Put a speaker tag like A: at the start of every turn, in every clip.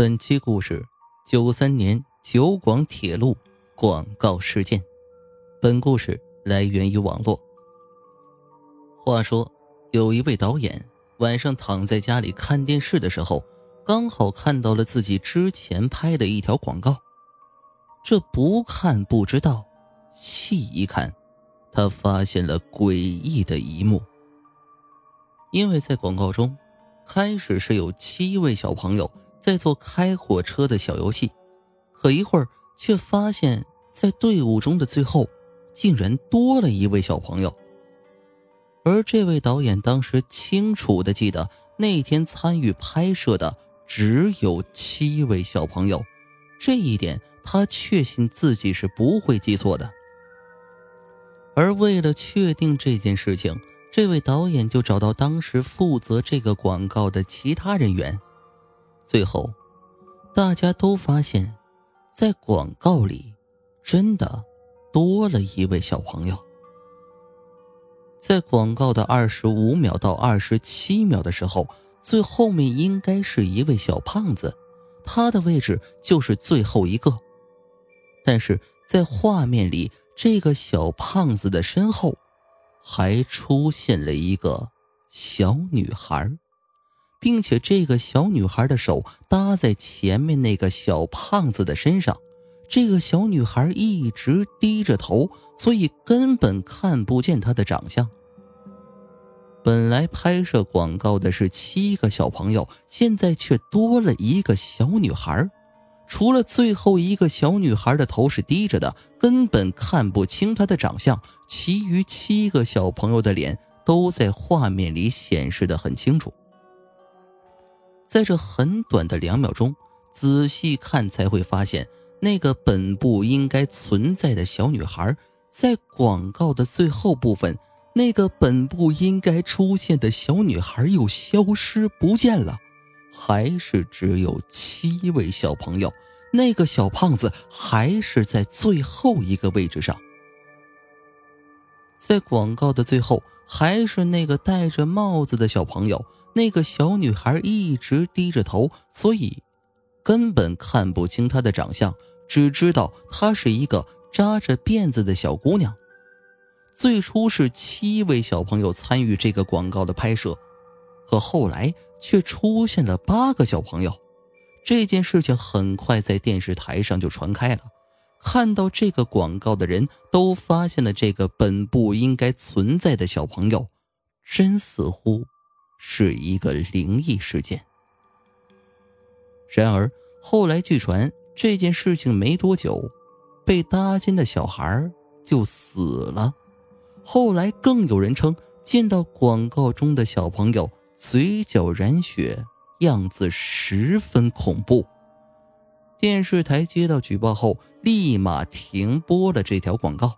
A: 本期故事：九三年九广铁路广告事件。本故事来源于网络。话说，有一位导演晚上躺在家里看电视的时候，刚好看到了自己之前拍的一条广告。这不看不知道，细一看，他发现了诡异的一幕。因为在广告中，开始是有七位小朋友。在做开火车的小游戏，可一会儿却发现，在队伍中的最后，竟然多了一位小朋友。而这位导演当时清楚的记得，那天参与拍摄的只有七位小朋友，这一点他确信自己是不会记错的。而为了确定这件事情，这位导演就找到当时负责这个广告的其他人员。最后，大家都发现，在广告里真的多了一位小朋友。在广告的二十五秒到二十七秒的时候，最后面应该是一位小胖子，他的位置就是最后一个。但是在画面里，这个小胖子的身后还出现了一个小女孩。并且这个小女孩的手搭在前面那个小胖子的身上，这个小女孩一直低着头，所以根本看不见她的长相。本来拍摄广告的是七个小朋友，现在却多了一个小女孩，除了最后一个小女孩的头是低着的，根本看不清她的长相，其余七个小朋友的脸都在画面里显示的很清楚。在这很短的两秒钟，仔细看才会发现，那个本不应该存在的小女孩，在广告的最后部分，那个本不应该出现的小女孩又消失不见了，还是只有七位小朋友，那个小胖子还是在最后一个位置上，在广告的最后，还是那个戴着帽子的小朋友。那个小女孩一直低着头，所以根本看不清她的长相，只知道她是一个扎着辫子的小姑娘。最初是七位小朋友参与这个广告的拍摄，可后来却出现了八个小朋友。这件事情很快在电视台上就传开了，看到这个广告的人都发现了这个本不应该存在的小朋友，真似乎。是一个灵异事件。然而后来据传这件事情没多久，被搭肩的小孩就死了。后来更有人称见到广告中的小朋友嘴角染血，样子十分恐怖。电视台接到举报后，立马停播了这条广告。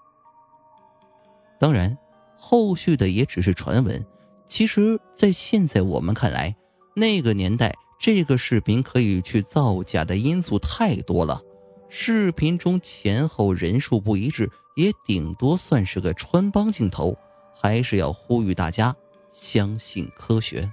A: 当然，后续的也只是传闻。其实，在现在我们看来，那个年代这个视频可以去造假的因素太多了。视频中前后人数不一致，也顶多算是个穿帮镜头。还是要呼吁大家相信科学。